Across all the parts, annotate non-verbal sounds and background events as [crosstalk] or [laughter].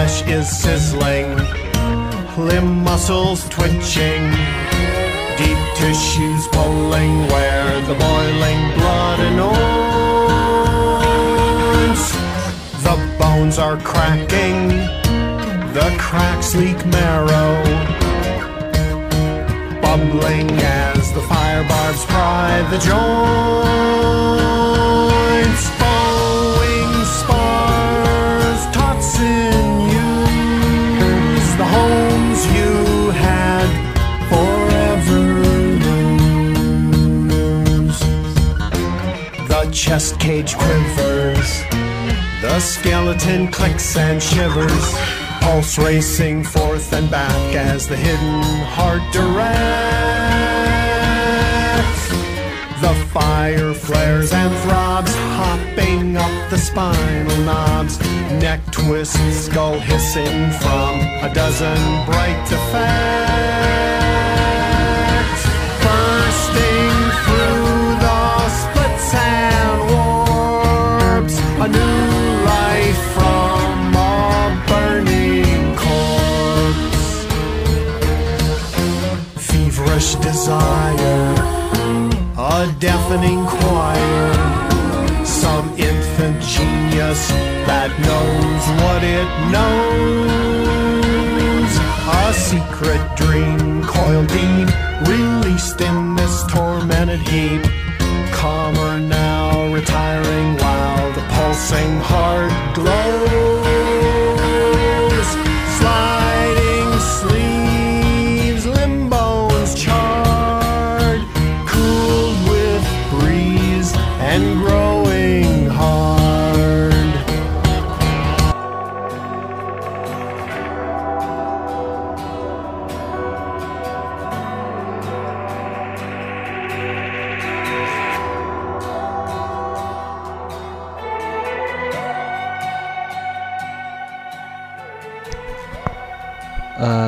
Flesh is sizzling, limb muscles twitching, deep tissues pulling where the boiling blood anoints. The bones are cracking, the cracks leak marrow, bubbling as the fire barbs pry the joints. Sinews, the homes you had forever lose. The chest cage quivers. The skeleton clicks and shivers, pulse racing forth and back as the hidden heart directs. The fire flares and throbs, hopping up the spinal knobs. Neck twists, skull hissing from a dozen bright effects. Bursting through the splits and warps, a new life from a burning corpse. Feverish desire, a deafening choir, some infant genius that knows what it knows. A secret dream coiled deep, released in this tormented heap. Calmer now, retiring while the pulsing heart glows.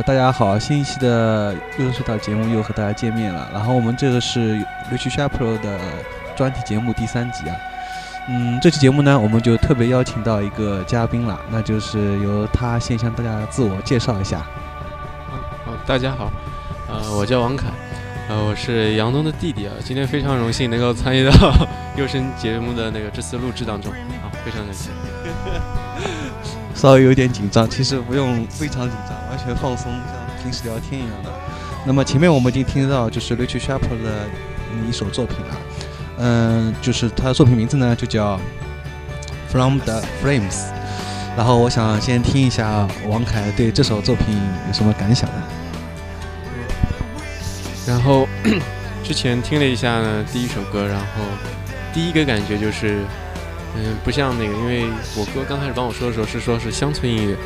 呃，大家好，新一期的优声隧道节目又和大家见面了。然后我们这个是 Rich Shapiro 的专题节目第三集啊。嗯，这期节目呢，我们就特别邀请到一个嘉宾了，那就是由他先向大家自我介绍一下。好，大家好，呃，我叫王凯，呃，我是杨东的弟弟啊。今天非常荣幸能够参与到 [laughs] 优生节目的那个这次录制当中，啊，非常感谢。[laughs] 稍微有点紧张，其实不用非常紧张，完全放松，像平时聊天一样的。那么前面我们已经听到就是 Richard Sharp 的一首作品了，嗯，就是他的作品名字呢就叫 From the Flames。然后我想先听一下王凯对这首作品有什么感想呢？然后 [coughs] 之前听了一下呢，第一首歌，然后第一个感觉就是，嗯，不像那个，因为我哥刚开始帮我说的时候是说是乡村音乐，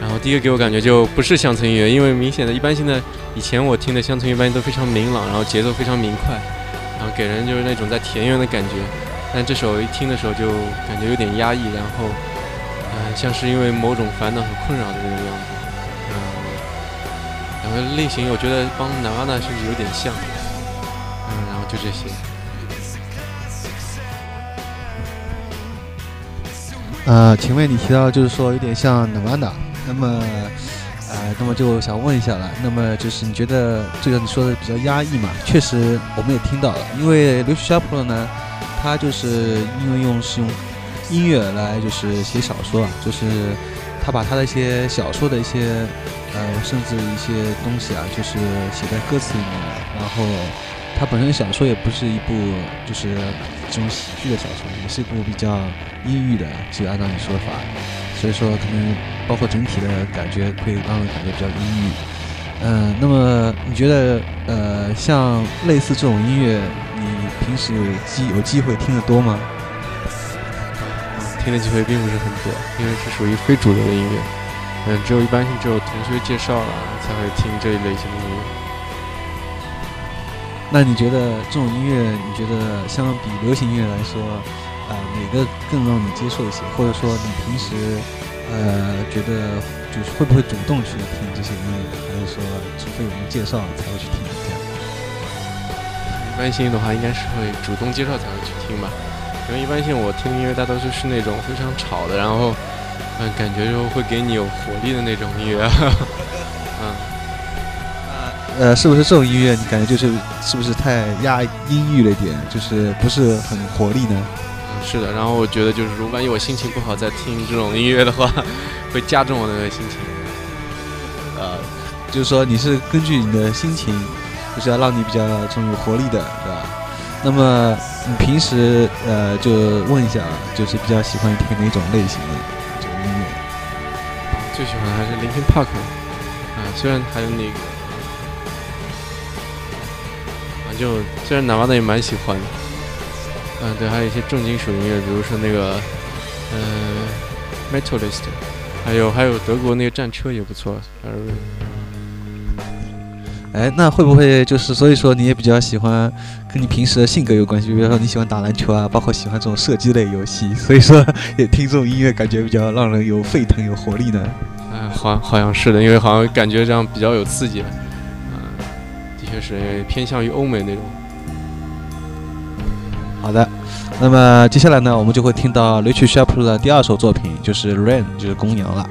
然后第一个给我感觉就不是乡村音乐，因为明显的，一般现在以前我听的乡村一般都非常明朗，然后节奏非常明快，然后给人就是那种在田园的感觉，但这首一听的时候就感觉有点压抑，然后，嗯、像是因为某种烦恼和困扰的那种样子，嗯、两个类型我觉得帮 Nirvana 甚至有点像，嗯，然后就这些。呃，请问你提到就是说有点像 Nirvana，那么，呃，那么就想问一下了，那么就是你觉得这个你说的比较压抑嘛？确实我们也听到了，因为刘 s h a p r o 呢，他就是因为用是用音乐来就是写小说啊，就是他把他的一些小说的一些呃，甚至一些东西啊，就是写在歌词里面了，然后他本身小说也不是一部就是这种喜剧的小说，也是一部比较阴郁的，就按照你说法，所以说可能包括整体的感觉会让人感觉比较阴郁。嗯、那么你觉得呃，像类似这种音乐，你平时有机有机会听得多吗？听的机会并不是很多，因为是属于非主流的音乐。嗯，只有一般性只有同学介绍了才会听这一类型的音乐。那你觉得这种音乐，你觉得相比流行音乐来说，呃，哪个更让你接受一些？或者说你平时呃觉得就是会不会主动去听这些音乐，还是说除非有人介绍才会去听这样？一般性的话，应该是会主动介绍才会去听吧。因为一般性我听的音乐大多数是那种非常吵的，然后嗯，感觉就会给你有活力的那种音乐。[laughs] 嗯，呃，是不是这种音乐你感觉就是是不是太压阴郁了一点，就是不是很活力呢？嗯，是的。然后我觉得就是，如果万一我心情不好再听这种音乐的话，[laughs] 会加重我的心情。呃，就是说你是根据你的心情，就是要让你比较这种有活力的，对吧？那么你平时呃，就问一下，就是比较喜欢听哪种类型的这个音乐？最喜欢的还是 Linkin Park，啊，虽然还有那个，啊，就虽然哪怕的也蛮喜欢的，嗯，对，还有一些重金属音乐，比如说那个，呃，Metalist，还有还有德国那个战车也不错，呃。哎，那会不会就是所以说你也比较喜欢跟你平时的性格有关系？比如说你喜欢打篮球啊，包括喜欢这种射击类游戏，所以说 [laughs] 也听这种音乐感觉比较让人有沸腾、有活力呢？嗯，好，好像是的，因为好像感觉这样比较有刺激。嗯，的确是偏向于欧美那种。好的，那么接下来呢，我们就会听到 Richard Sharp 的第二首作品，就是《Rain》，就是公羊了。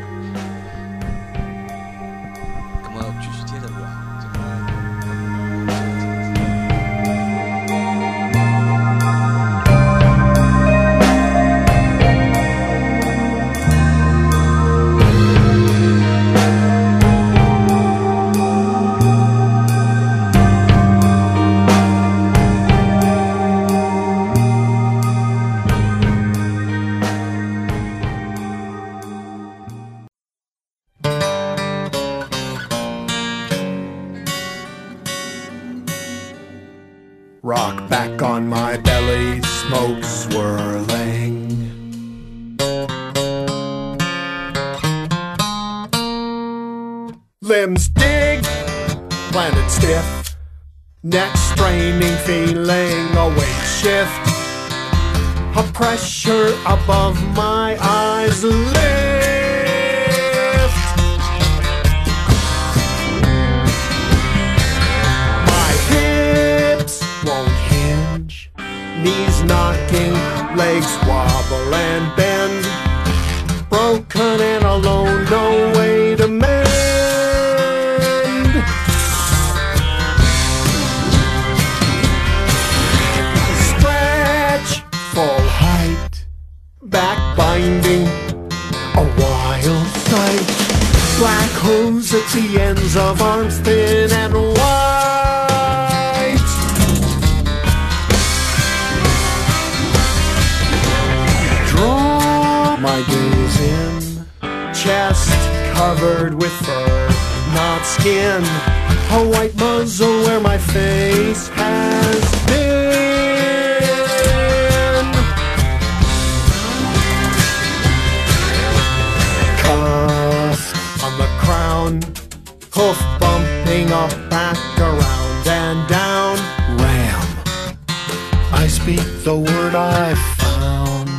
The word I found.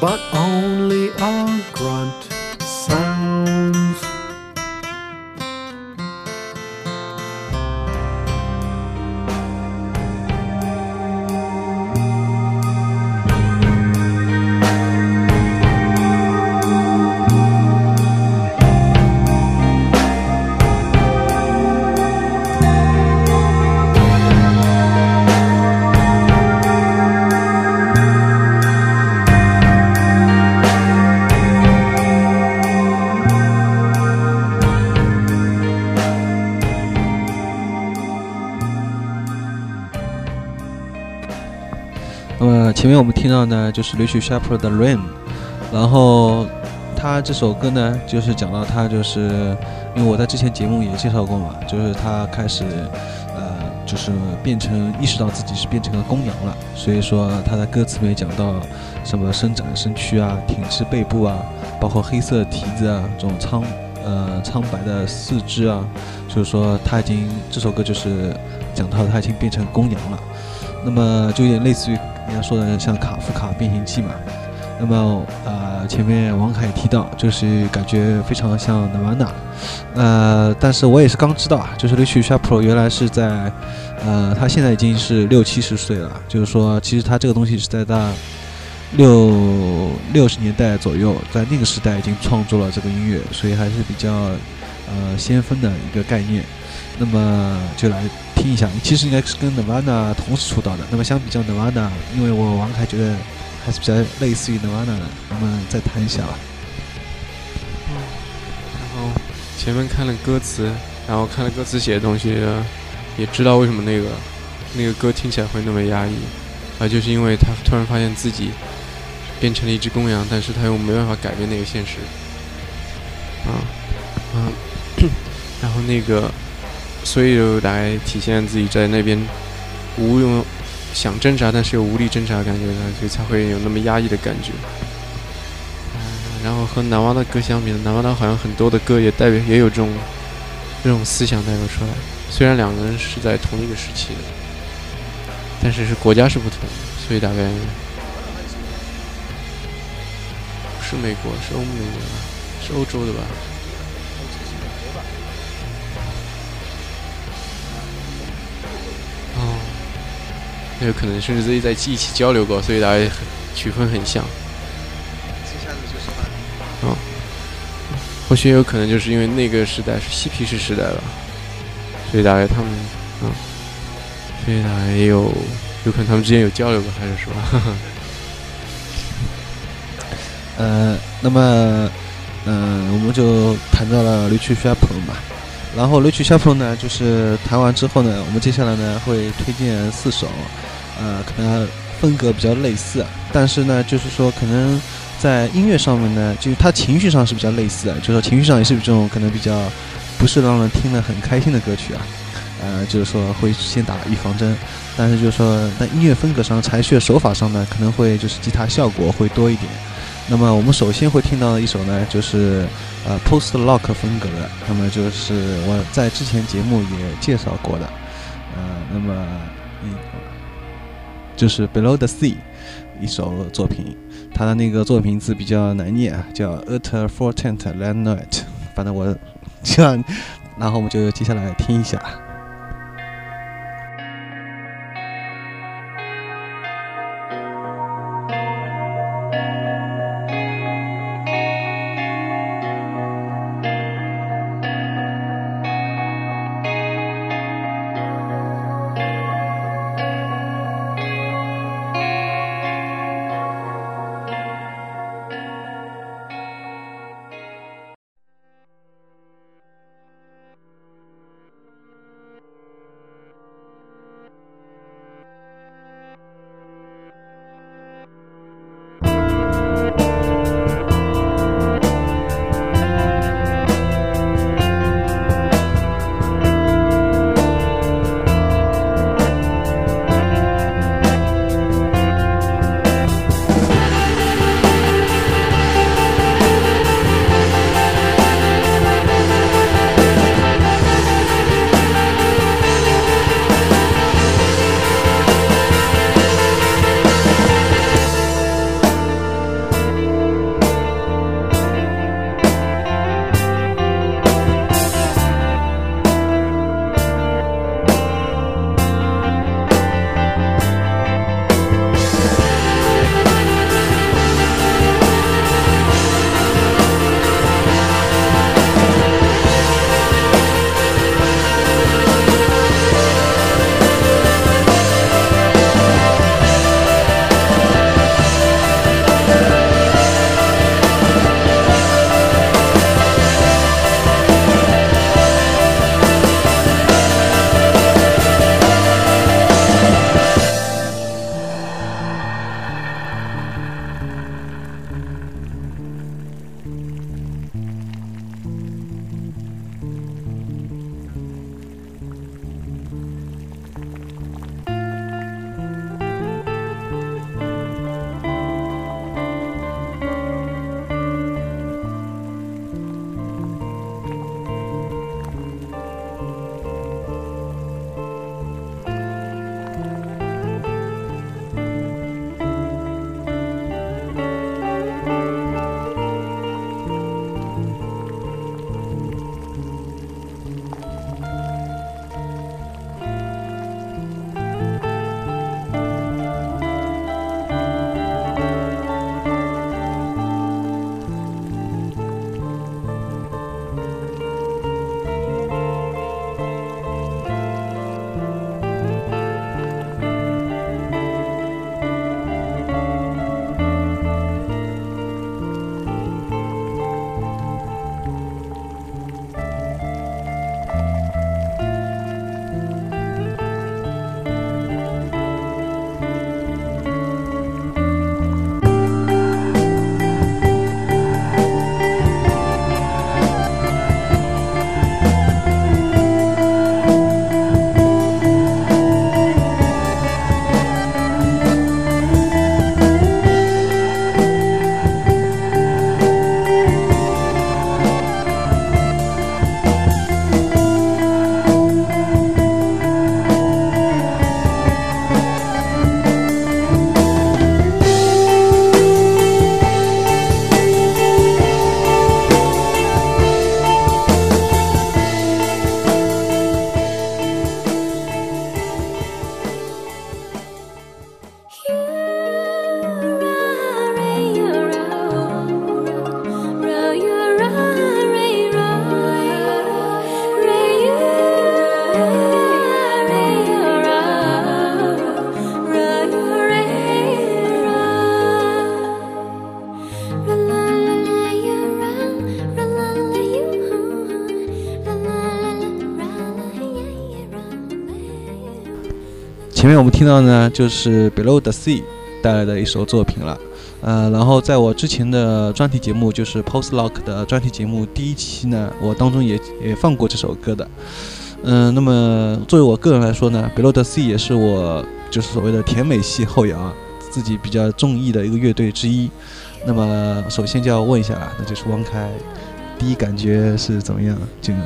But 前面我们听到呢，就是 Rich Shepherd 的《Rain》，然后他这首歌呢，就是讲到他就是，因为我在之前节目也介绍过嘛，就是他开始，呃，就是变成意识到自己是变成了公羊了，所以说他在歌词里面讲到什么伸展身躯啊，挺直背部啊，包括黑色蹄子啊，这种苍呃苍白的四肢啊，就是说他已经这首歌就是讲到他已经变成公羊了。那么就有点类似于说的像卡夫卡变形记嘛。那么呃，前面王凯也提到，就是感觉非常像 Nirvana，呃，但是我也是刚知道啊，就是 Rich Sharp 原来是在，呃，他现在已经是六七十岁了，就是说其实他这个东西是在他六六十年代左右，在那个时代已经创作了这个音乐，所以还是比较呃先锋的一个概念。那么就来听一下，其实应该是跟 Nirvana 同时出道的。那么相比较 Nirvana，因为我王凯觉得还是比较类似于 Nirvana 的。那么再谈一下吧。嗯然后前面看了歌词，然后看了歌词写的东西，也知道为什么那个那个歌听起来会那么压抑，啊，就是因为他突然发现自己变成了一只公羊，但是他又没办法改变那个现实。啊啊，然后那个。所以就来体现自己在那边无用想挣扎，但是又无力挣扎的感觉，所以才会有那么压抑的感觉。然后和南娃的歌相比，南娃的好像很多的歌也代表也有这种这种思想代表出来。虽然两个人是在同一个时期的，但是是国家是不同，所以大概是美国，是欧美的，是欧洲的吧。也有可能甚至自己在一起交流过，所以大家曲风很像。嗯，或许有可能就是因为那个时代是嬉皮士时代吧，所以大概他们，嗯，所以大概也有有可能他们之间有交流过，还是说，[laughs] 呃，那么，嗯，我们就谈到了 a p 嘛，然后 Rich s h a p 呢，就是弹完之后呢，我们接下来呢会推荐四首。呃，可能风格比较类似，但是呢，就是说可能在音乐上面呢，就是他情绪上是比较类似的，就是说情绪上也是这种可能比较不是让人听了很开心的歌曲啊。呃，就是说会先打预防针，但是就是说在音乐风格上、采取的手法上呢，可能会就是吉他效果会多一点。那么我们首先会听到的一首呢，就是呃 post rock 风格的，那么就是我在之前节目也介绍过的，呃，那么嗯。就是 Below the Sea 一首作品，它的那个作品字比较难念啊，叫 At Fortent Land Night。反正我这样，然后我们就接下来听一下。前面我们听到呢，就是 Below the Sea 带来的一首作品了。呃，然后在我之前的专题节目，就是 Post Lock 的专题节目第一期呢，我当中也也放过这首歌的。嗯，那么作为我个人来说呢，Below the Sea 也是我就是所谓的甜美系后摇自己比较中意的一个乐队之一。那么首先就要问一下了，那就是汪开，第一感觉是怎么样？这个，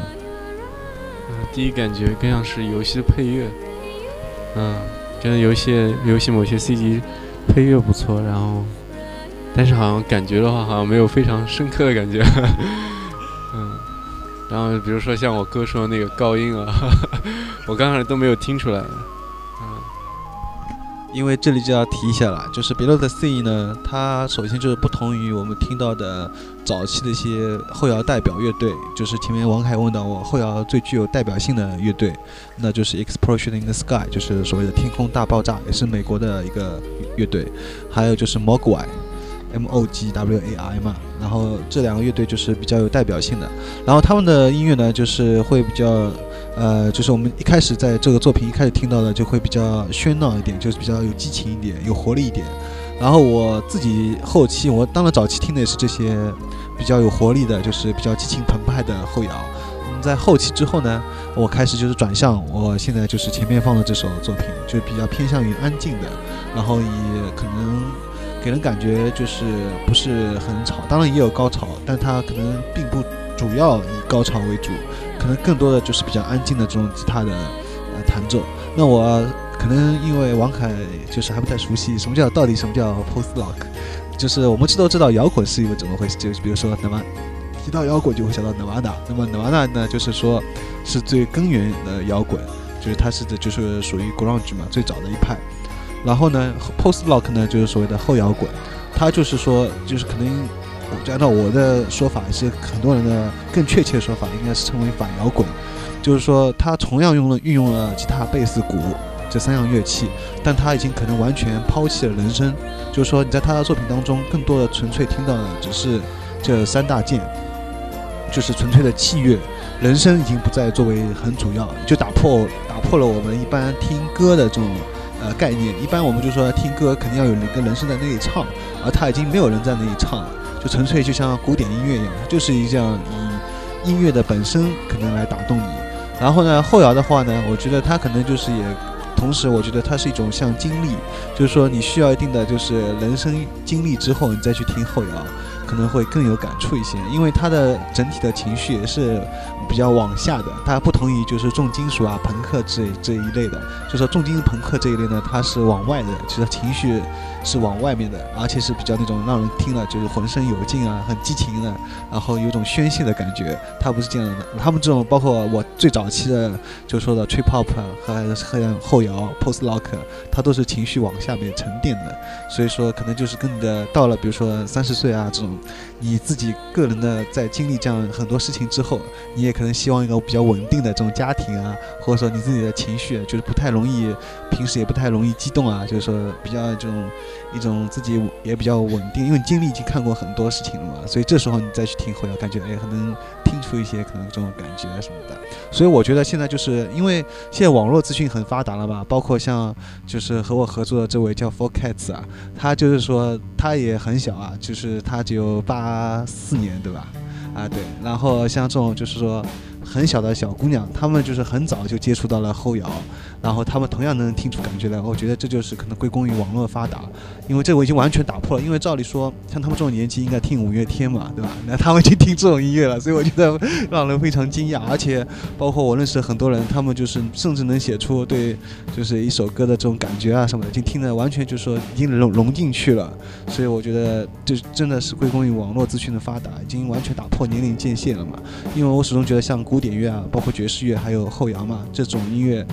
嗯，第一感觉更像是游戏的配乐，嗯，跟游戏游戏某些 C G 配乐不错，然后。但是好像感觉的话，好像没有非常深刻的感觉，[laughs] 嗯，然后比如说像我哥说的那个高音啊，[laughs] 我刚开始都没有听出来，因为这里就要提一下了，就是 Below Sea 呢，它首先就是不同于我们听到的早期的一些后摇代表乐队，就是前面王凯问到我后摇最具有代表性的乐队，那就是 Explosion in the Sky，就是所谓的天空大爆炸，也是美国的一个乐队，还有就是 Mogwai。M O G W A I 嘛，然后这两个乐队就是比较有代表性的，然后他们的音乐呢，就是会比较，呃，就是我们一开始在这个作品一开始听到的，就会比较喧闹一点，就是比较有激情一点，有活力一点。然后我自己后期，我当然早期听的也是这些比较有活力的，就是比较激情澎湃的后摇。嗯，在后期之后呢，我开始就是转向，我现在就是前面放的这首作品，就比较偏向于安静的，然后也可能。给人感觉就是不是很吵，当然也有高潮，但它可能并不主要以高潮为主，可能更多的就是比较安静的这种吉他的呃弹奏。那我可能因为王凯就是还不太熟悉什么叫到底什么叫 post rock，就是我们知道知道摇滚是一个怎么回事，就是比如说那么提到摇滚就会想到 Nirvana，那么 Nirvana 呢就是说是最根源的摇滚，就是它是的就是属于 grunge 嘛最早的一派。然后呢，post rock 呢就是所谓的后摇滚，它就是说，就是可能按照我的说法，是很多人的更确切的说法，应该是称为反摇滚，就是说它同样用了运用了吉他、贝斯、鼓这三样乐器，但它已经可能完全抛弃了人声，就是说你在他的作品当中，更多的纯粹听到的只是这三大件，就是纯粹的器乐，人声已经不再作为很主要，就打破打破了我们一般听歌的这种。呃，概念一般我们就说听歌肯定要有一个人声在那里唱，而他已经没有人在那里唱了，就纯粹就像古典音乐一样，就是一样以音乐的本身可能来打动你。然后呢，后摇的话呢，我觉得它可能就是也，同时我觉得它是一种像经历，就是说你需要一定的就是人生经历之后，你再去听后摇。可能会更有感触一些，因为他的整体的情绪也是比较往下的。它不同于就是重金属啊、朋克这这一类的，就说重金属朋克这一类呢，它是往外的，其实情绪是往外面的，而且是比较那种让人听了就是浑身有劲啊、很激情的，然后有种宣泄的感觉。他不是这样的，他们这种包括我最早期的就说的 trip hop 和和后摇 post rock，它都是情绪往下面沉淀的，所以说可能就是跟你的到了比如说三十岁啊这种。你自己个人的在经历这样很多事情之后，你也可能希望一个比较稳定的这种家庭啊，或者说你自己的情绪就是不太容易，平时也不太容易激动啊，就是说比较这种一种自己也比较稳定，因为经历已经看过很多事情了嘛，所以这时候你再去听后摇，感觉哎，可能听出一些可能这种感觉什么的。所以我觉得现在就是因为现在网络资讯很发达了吧，包括像就是和我合作的这位叫 Four Cats 啊，他就是说他也很小啊，就是他只有八四年对吧？啊对，然后像这种就是说。很小的小姑娘，她们就是很早就接触到了后摇，然后她们同样能听出感觉来。我觉得这就是可能归功于网络发达，因为这我已经完全打破了。因为照理说，像他们这种年纪应该听五月天嘛，对吧？那他们就听这种音乐了，所以我觉得让人非常惊讶。而且包括我认识很多人，他们就是甚至能写出对就是一首歌的这种感觉啊什么的，已经听得完全就是说已经融融进去了。所以我觉得这真的是归功于网络资讯的发达，已经完全打破年龄界限了嘛。因为我始终觉得像。古典乐啊，包括爵士乐，还有后摇嘛，这种音乐，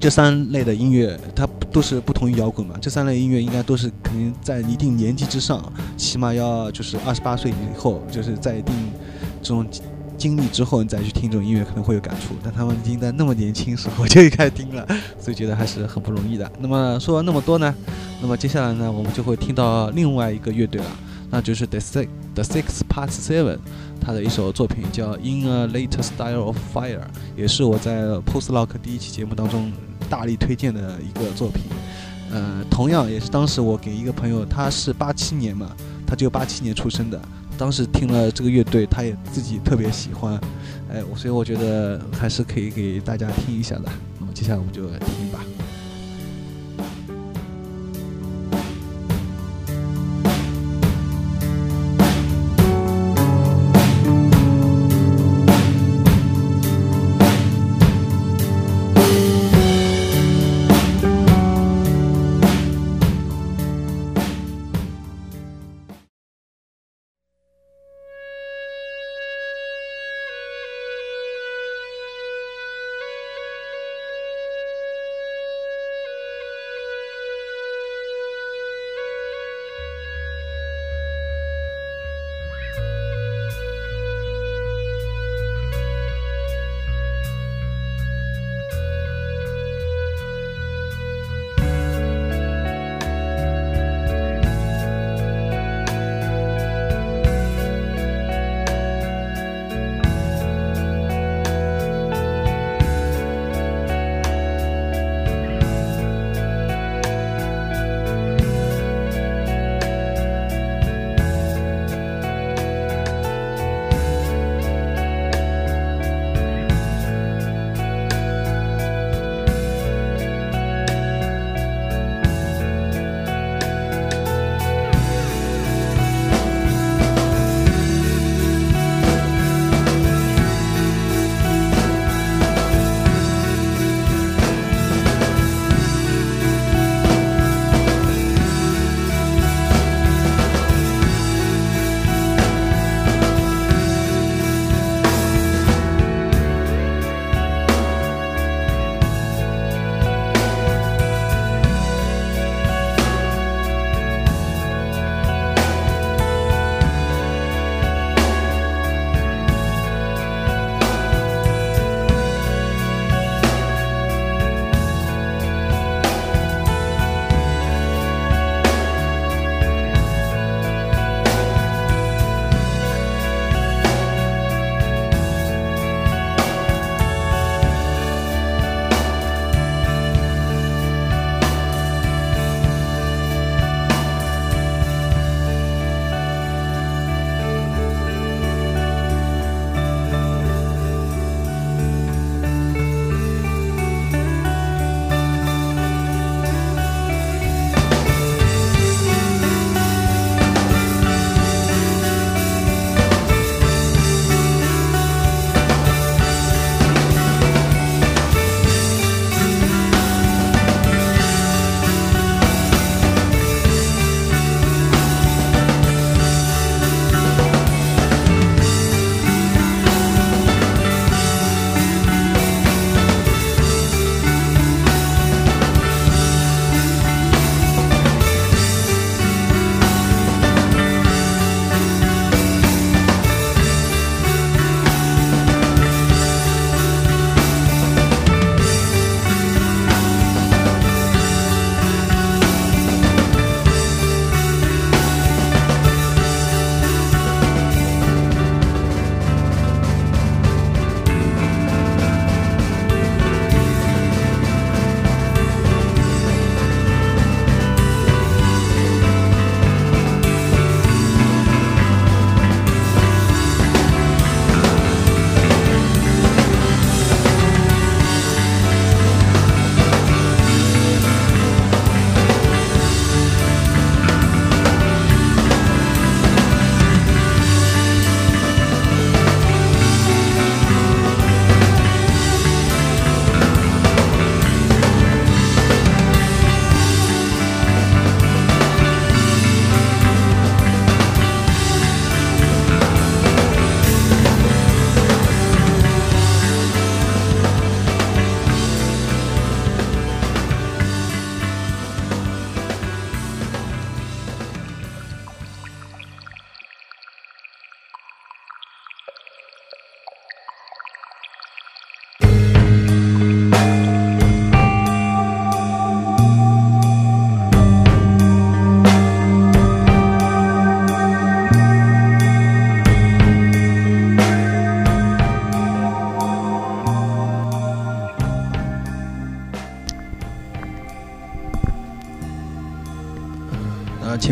这三类的音乐，它都是不同于摇滚嘛。这三类音乐应该都是肯定在一定年纪之上，起码要就是二十八岁以后，就是在一定这种经历之后，你再去听这种音乐可能会有感触。但他们已经在那么年轻时候 [laughs] 就开始听了，所以觉得还是很不容易的。那么说了那么多呢，那么接下来呢，我们就会听到另外一个乐队了，那就是 The Six The Six Past Seven。他的一首作品叫《In a Later Style of Fire》，也是我在 Post Lock 第一期节目当中大力推荐的一个作品。呃，同样也是当时我给一个朋友，他是八七年嘛，他就八七年出生的，当时听了这个乐队，他也自己特别喜欢，哎，所以我觉得还是可以给大家听一下的。那么接下来我们就来听吧。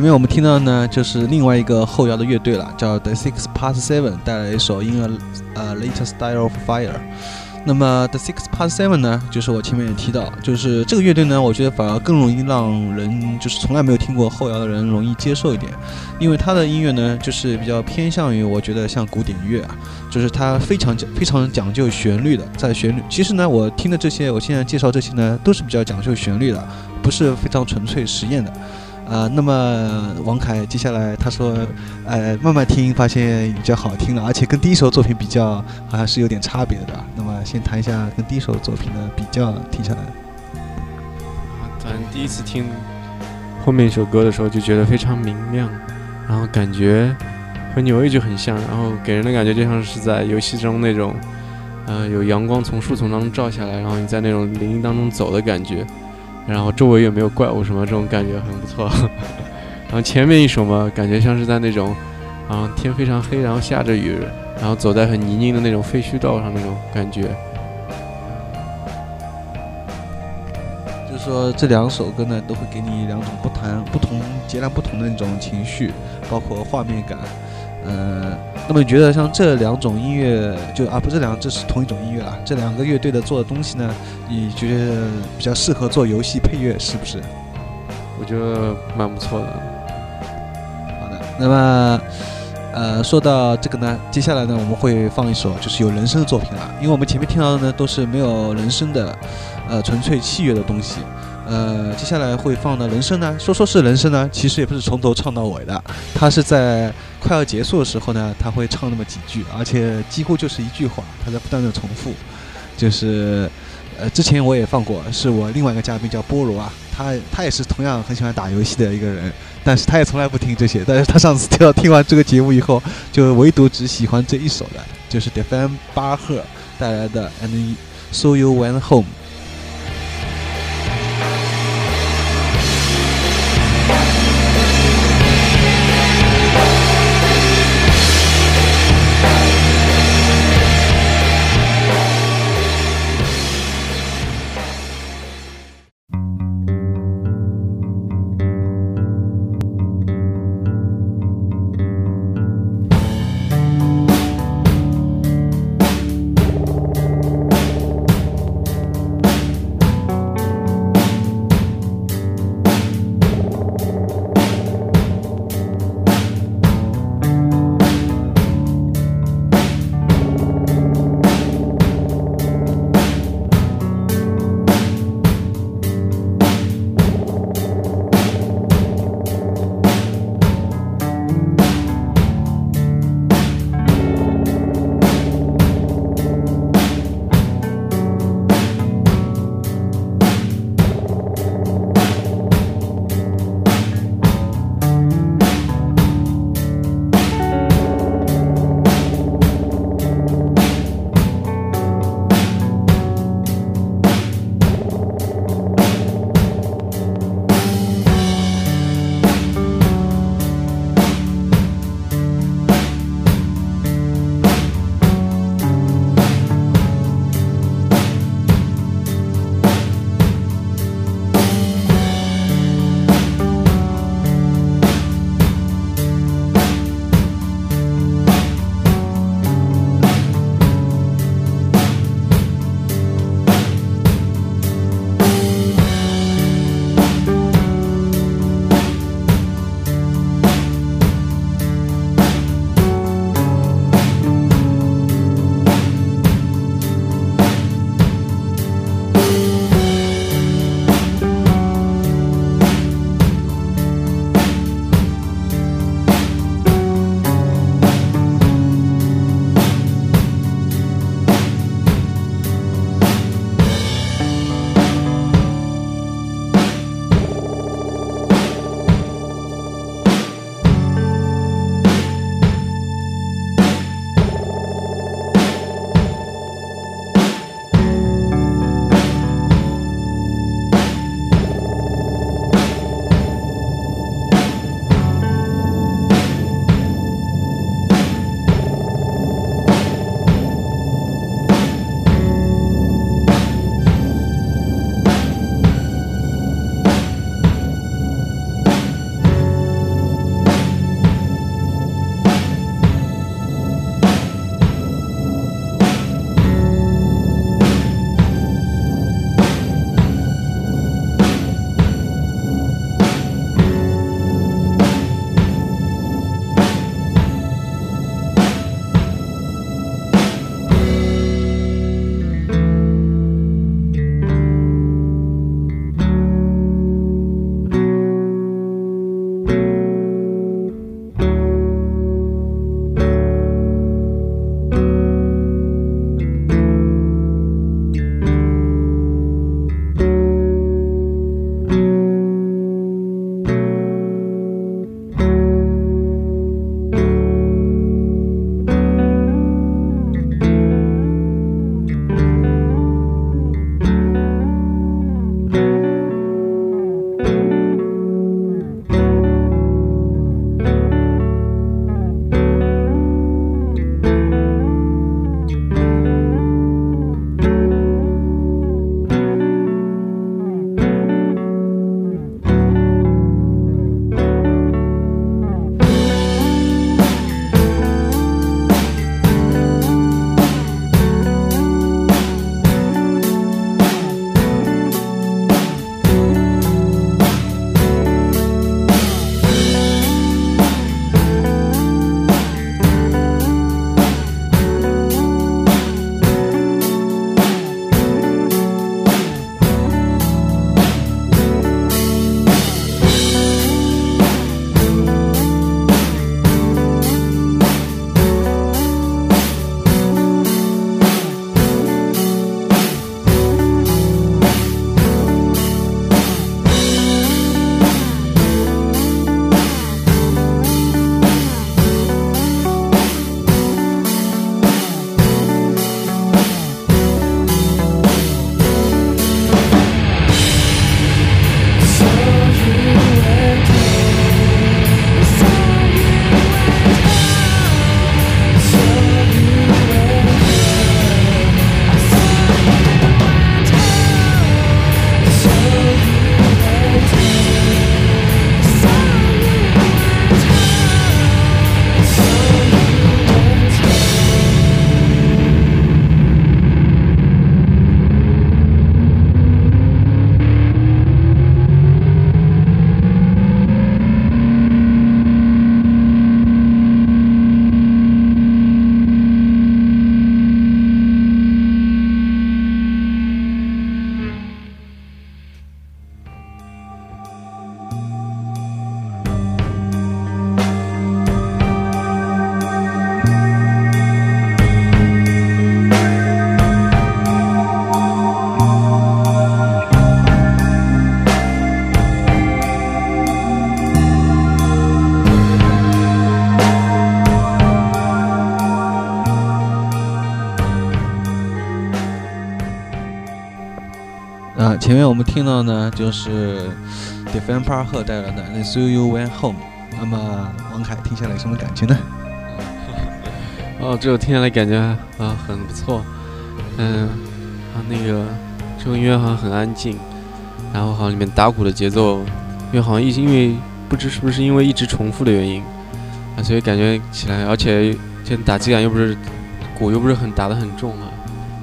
前面我们听到呢，就是另外一个后摇的乐队了，叫 The Six Past Seven，带来一首《In a 呃 Later Style of Fire》。那么 The Six Past Seven 呢，就是我前面也提到，就是这个乐队呢，我觉得反而更容易让人就是从来没有听过后摇的人容易接受一点，因为他的音乐呢，就是比较偏向于我觉得像古典乐啊，就是它非常讲非常讲究旋律的，在旋律。其实呢，我听的这些，我现在介绍这些呢，都是比较讲究旋律的，不是非常纯粹实验的。啊，那么王凯接下来他说，呃，慢慢听发现比较好听了，而且跟第一首作品比较好像是有点差别的。那么先谈一下跟第一首作品的比较，听下来。咱第一次听后面一首歌的时候就觉得非常明亮，然后感觉和纽约就很像，然后给人的感觉就像是在游戏中那种，呃，有阳光从树丛当中照下来，然后你在那种林荫当中走的感觉。然后周围也没有怪物什么，这种感觉很不错。[laughs] 然后前面一首嘛，感觉像是在那种，啊，天非常黑，然后下着雨，然后走在很泥泞的那种废墟道上那种感觉。就是说这两首歌呢，都会给你两种不谈不同、截然不同的那种情绪，包括画面感。嗯，那么你觉得像这两种音乐，就啊不，这两这是同一种音乐啊？这两个乐队的做的东西呢，你觉得比较适合做游戏配乐，是不是？我觉得蛮不错的。好的，那么呃，说到这个呢，接下来呢，我们会放一首就是有人声的作品了，因为我们前面听到的呢都是没有人声的，呃，纯粹器乐的东西。呃，接下来会放的人声呢，说说是人声呢，其实也不是从头唱到尾的，他是在快要结束的时候呢，他会唱那么几句，而且几乎就是一句话，他在不断的重复。就是，呃，之前我也放过，是我另外一个嘉宾叫菠萝啊，他他也是同样很喜欢打游戏的一个人，但是他也从来不听这些，但是他上次听到听完这个节目以后，就唯独只喜欢这一首的，就是 Defan 巴赫带来的 And So You Went Home。我们听到呢，就是 Defend Park 带来的《See You Went Home》。那么王凯听下来什么感觉呢？[laughs] 哦，这首听下来感觉啊很不错。嗯，啊那个这个音乐好像很安静，然后好像里面打鼓的节奏，因为好像一因为不知是不是因为一直重复的原因啊，所以感觉起来，而且这打击感又不是鼓又不是很打得很重啊，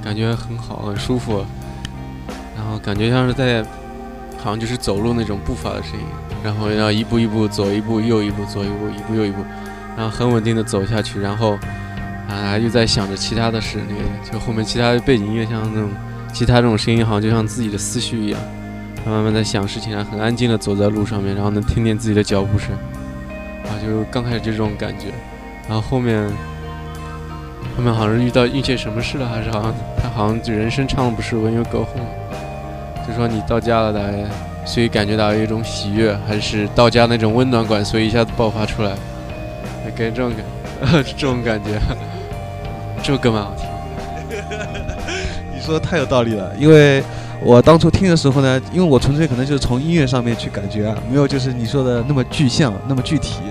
感觉很好，很舒服。感觉像是在，好像就是走路那种步伐的声音，然后要一步一步左一步右一步左一步一步又一步，然后很稳定的走下去，然后。啊，又在想着其他的事，那个就后面其他的背景音乐，像那种其他这种声音，好像就像自己的思绪一样，他慢慢在想事情，然后很安静的走在路上面，然后能听见自己的脚步声，啊，就刚开始就这种感觉，然后后面后面好像遇到遇见什么事了，还是好像他好像就人生唱的不是温柔歌颂，就说你到家了，大概所以感觉到有一种喜悦，还是到家那种温暖感，所以一下子爆发出来，给这种感，[laughs] 这种感觉。这首歌蛮好听，[laughs] 你说的太有道理了。因为我当初听的时候呢，因为我纯粹可能就是从音乐上面去感觉啊，没有就是你说的那么具象、那么具体。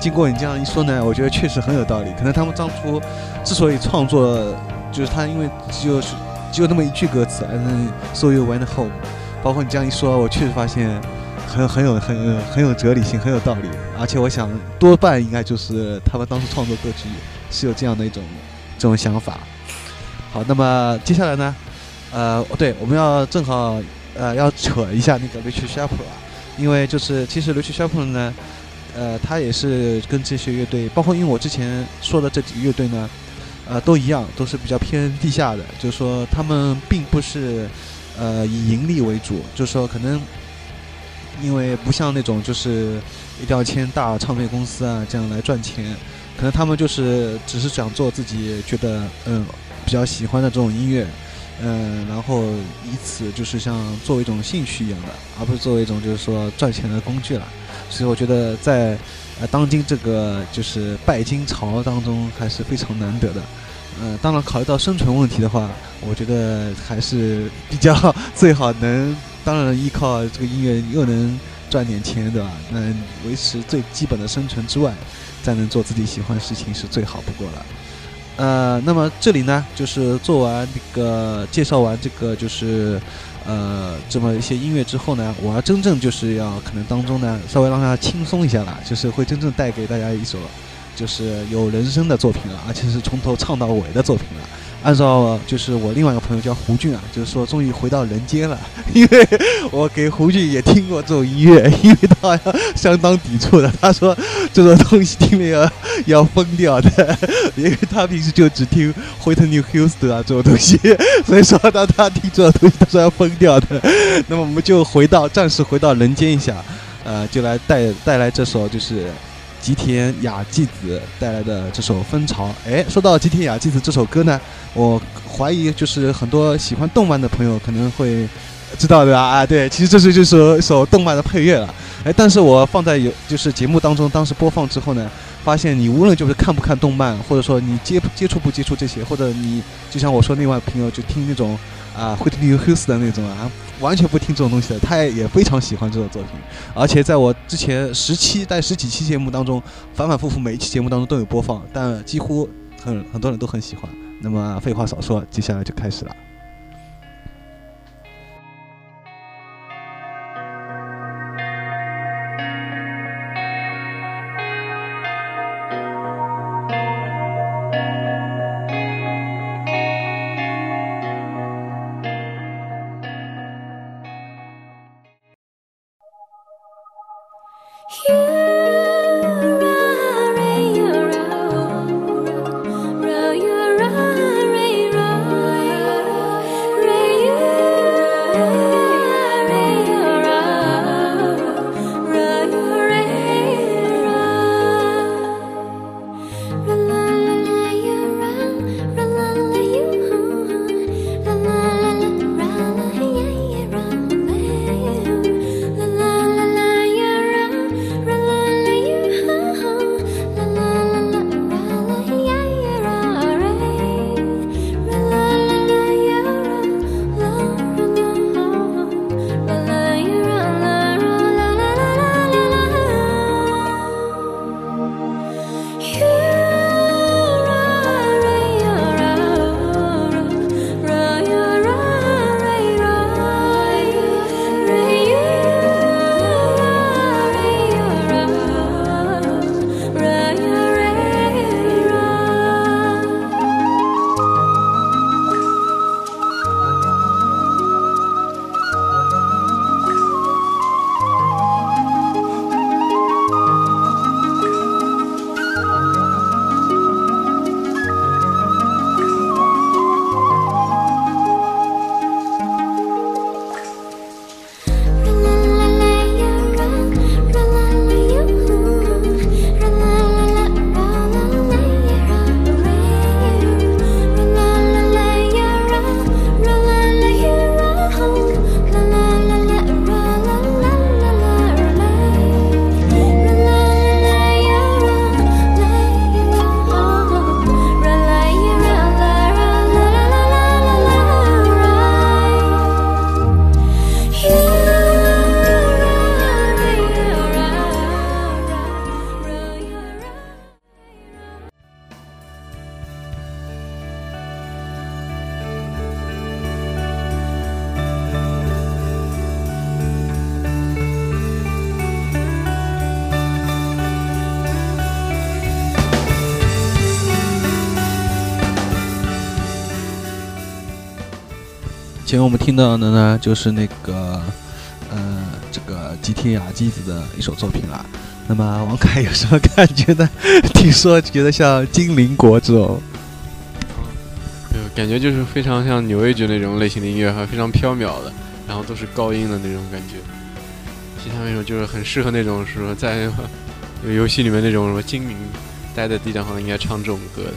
经过你这样一说呢，我觉得确实很有道理。可能他们当初之所以创作，就是他因为只有是只有那么一句歌词，and so you went home。包括你这样一说，我确实发现很很有很很有哲理性，很有道理。而且我想多半应该就是他们当时创作歌曲是有这样的一种。这种想法，好，那么接下来呢？呃，对，我们要正好呃要扯一下那个 Rich s h a r p 啊，因为就是其实 Rich s h a r p 呢，呃，他也是跟这些乐队，包括因为我之前说的这几个乐队呢，呃，都一样，都是比较偏地下的，就是说他们并不是呃以盈利为主，就是说可能因为不像那种就是一定要签大唱片公司啊这样来赚钱。可能他们就是只是想做自己觉得嗯比较喜欢的这种音乐，嗯，然后以此就是像作为一种兴趣一样的，而不是作为一种就是说赚钱的工具了。所以我觉得在呃当今这个就是拜金潮当中还是非常难得的。嗯，当然考虑到生存问题的话，我觉得还是比较 [laughs] 最好能，当然依靠这个音乐又能赚点钱，对吧？能维持最基本的生存之外。再能做自己喜欢的事情是最好不过了，呃，那么这里呢，就是做完那个介绍完这个就是呃这么一些音乐之后呢，我要真正就是要可能当中呢稍微让大家轻松一下了，就是会真正带给大家一首就是有人声的作品了，而且是从头唱到尾的作品了。按照就是我另外一个朋友叫胡俊啊，就是说终于回到人间了，[laughs] 因为我给胡俊也听过这种音乐，因为他相当抵触的，他说这种东西听了要要疯掉的，[laughs] 因为他平时就只听 Whitney Houston 啊这种东西，所以说当他听这种东西，他说要疯掉的。[laughs] 那么我们就回到暂时回到人间一下，呃，就来带带来这首就是吉田雅纪子带来的这首《蜂巢》。哎，说到吉田雅纪子这首歌呢。我怀疑，就是很多喜欢动漫的朋友可能会知道的啊，对，其实这是就是一首动漫的配乐了。哎，但是我放在有就是节目当中，当时播放之后呢，发现你无论就是看不看动漫，或者说你接接触不接触这些，或者你就像我说另外朋友就听那种啊会听 House 的那种啊，完全不听这种东西的，他也非常喜欢这种作品。而且在我之前十期在十几期节目当中，反反复复每一期节目当中都有播放，但几乎很很多人都很喜欢。那么废话少说，接下来就开始了。我们听到的呢，就是那个，呃，这个吉田雅纪子的一首作品了。那么王凯有什么感觉呢？[laughs] 听说觉得像精灵国这种，对，感觉就是非常像纽约那种类型的音乐，还非常飘渺的，然后都是高音的那种感觉。其他那种就是很适合那种什么在游戏里面那种什么精灵待在地上，好像应该唱这种歌的。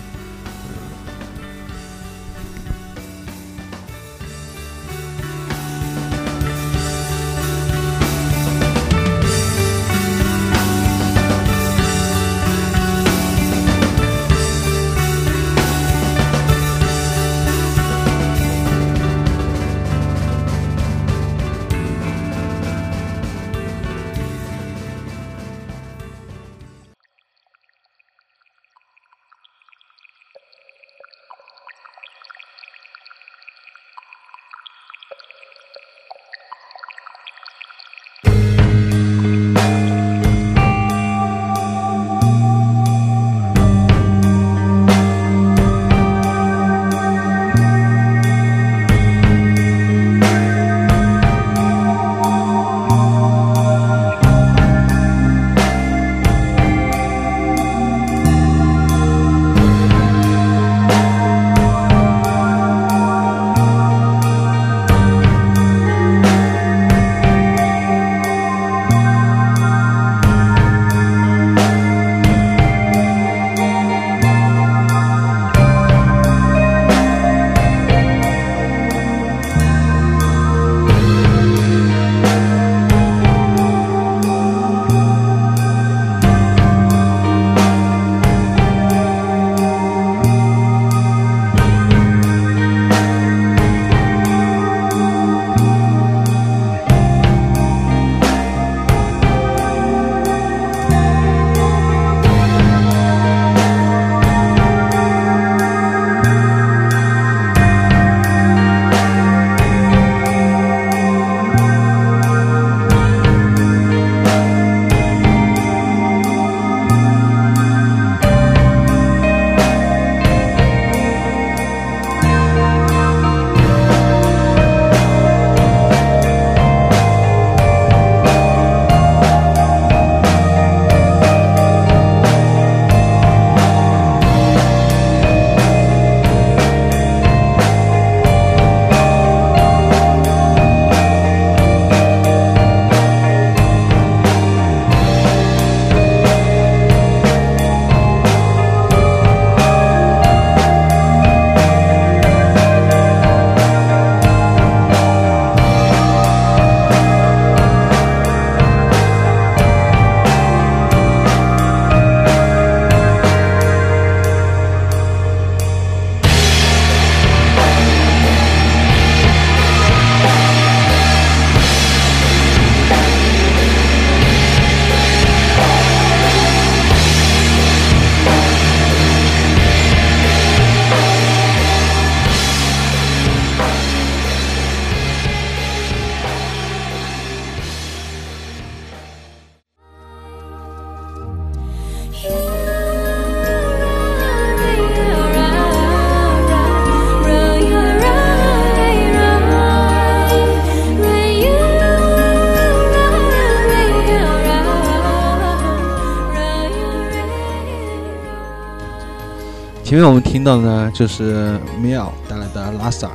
前面我们听到的呢，就是 Miao 带来的拉萨，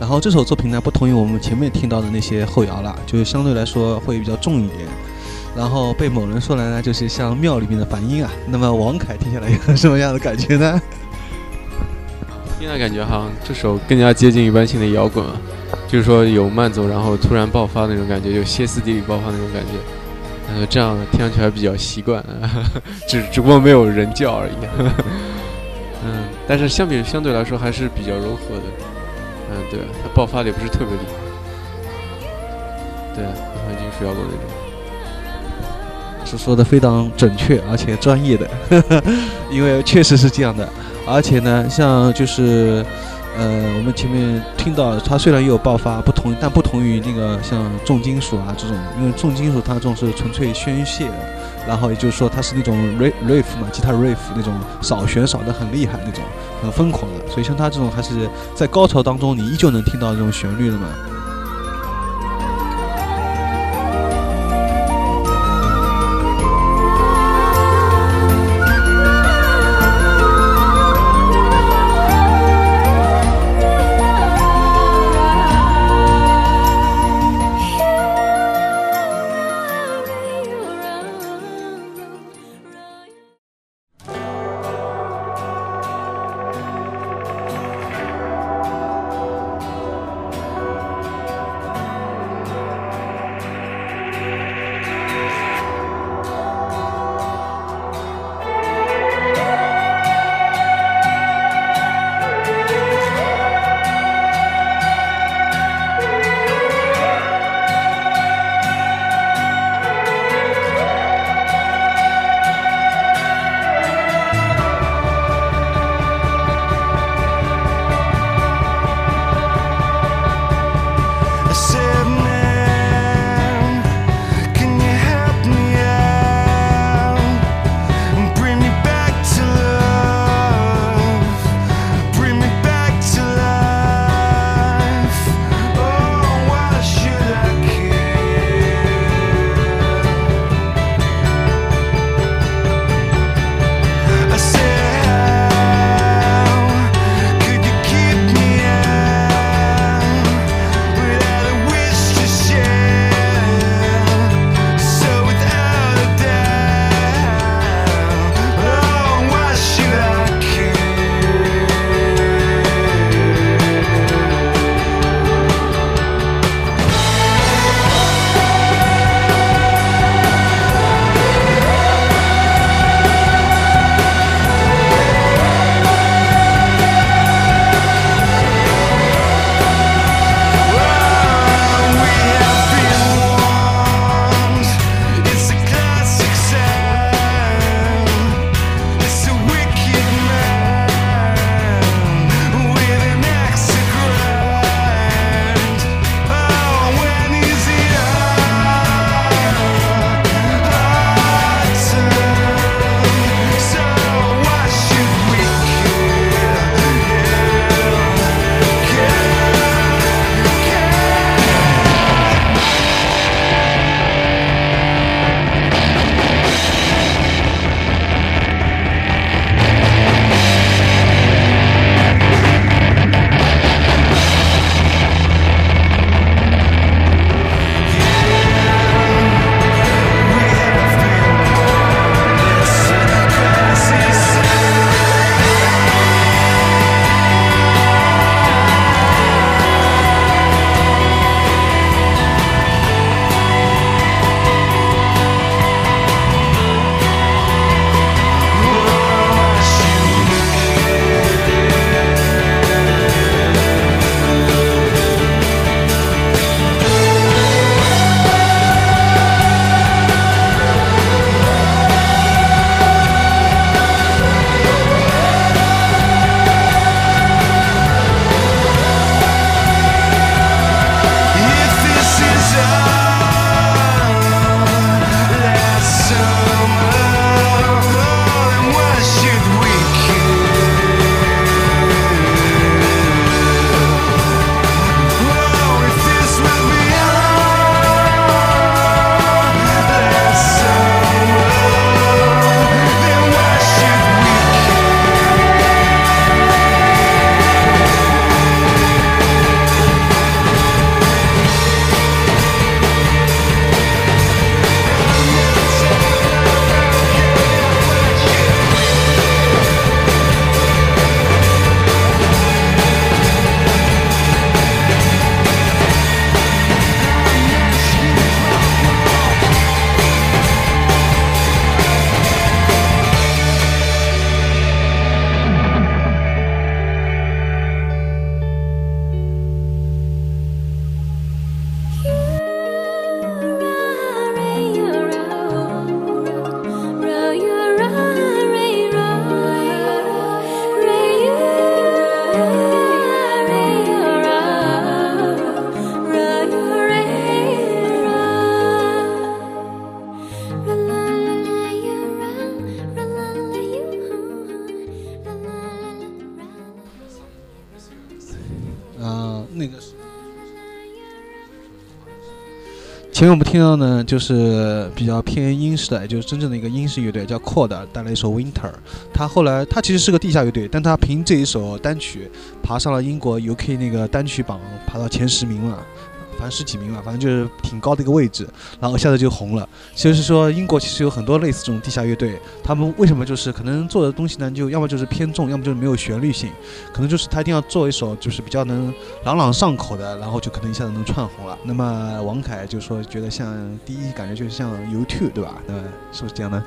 然后这首作品呢，不同于我们前面听到的那些后摇了，就是相对来说会比较重一点。然后被某人说来呢，就是像庙里面的梵音啊。那么王凯听下来有什么样的感觉呢？听来感觉哈这首更加接近一般性的摇滚啊，就是说有慢走，然后突然爆发那种感觉，有歇斯底里爆发那种感觉。呃，这样听上去还比较习惯，只只不过没有人叫而已。但是相比相对来说还是比较柔和的。嗯，对，它爆发的也不是特别厉害。对，已经属摇滚那种。是说的非常准确而且专业的，[laughs] 因为确实是这样的。而且呢，像就是，呃，我们前面听到它虽然也有爆发，不同，但不同于那个像重金属啊这种，因为重金属它这种是纯粹宣泄的，然后也就是说它是那种 riff 嘛，吉他 riff 那种扫弦扫得很厉害那种，很疯狂的，所以像他这种还是在高潮当中你依旧能听到这种旋律的嘛。所以我们听到呢，就是比较偏英式的，就是真正的一个英式乐队，叫 c o d 带来一首 Winter。他后来他其实是个地下乐队，但他凭这一首单曲爬上了英国 UK 那个单曲榜，爬到前十名了。反正十几名吧，反正就是挺高的一个位置，然后一下子就红了。就是说，英国其实有很多类似这种地下乐队，他们为什么就是可能做的东西呢，就要么就是偏重，要么就是没有旋律性，可能就是他一定要做一首就是比较能朗朗上口的，然后就可能一下子能串红了。那么王凯就说觉得像第一感觉就是像 U2 对吧？对，是不是这样呢？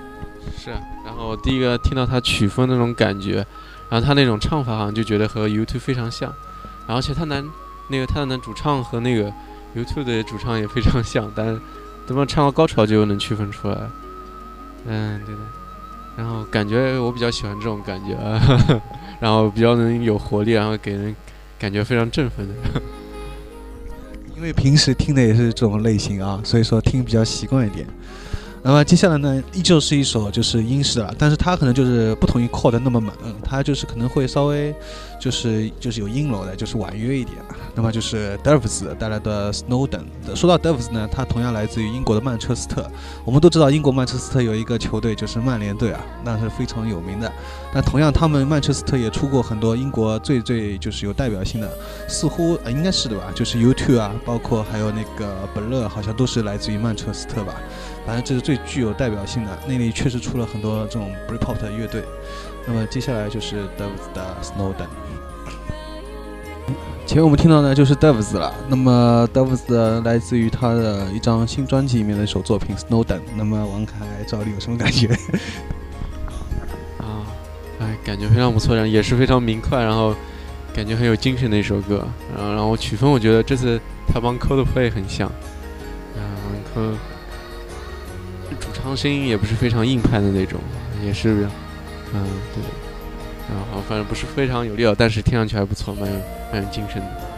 是，然后第一个听到他曲风那种感觉，然后他那种唱法好像就觉得和 U2 非常像，然后而且他男那个他的男主唱和那个。YouTube 的主唱也非常像，但怎么唱到高潮就能区分出来。嗯，对的。然后感觉我比较喜欢这种感觉，[laughs] 然后比较能有活力，然后给人感觉非常振奋的。因为平时听的也是这种类型啊，所以说听比较习惯一点。那么接下来呢，依旧是一首就是英式的，但是它可能就是不同于 Cord 那么猛，它就是可能会稍微就是就是有阴柔的，就是婉约一点。那么就是 Doves 带来的 Snowden。说到 Doves 呢，它同样来自于英国的曼彻斯特。我们都知道英国曼彻斯特有一个球队就是曼联队啊，那是非常有名的。那同样他们曼彻斯特也出过很多英国最最就是有代表性的，似乎呃应该是的吧，就是 U2 啊，包括还有那个本勒，好像都是来自于曼彻斯特吧。反正这是最具有代表性的，那里确实出了很多这种 Britpop 的乐队。那么接下来就是 Doves 的 Snowden。前面我们听到的就是 Doves 了。那么 Doves 来自于他的一张新专辑里面的一首作品 Snowden。那么王凯赵丽有什么感觉？[laughs] 啊，哎，感觉非常不错，然后也是非常明快，然后感觉很有精神的一首歌。然后，然后曲风我觉得这次他帮 Coldplay 很像。嗯，和。唱声音也不是非常硬派的那种，也是，嗯，对，然后反正不是非常有料，但是听上去还不错，蛮有蛮有精神的。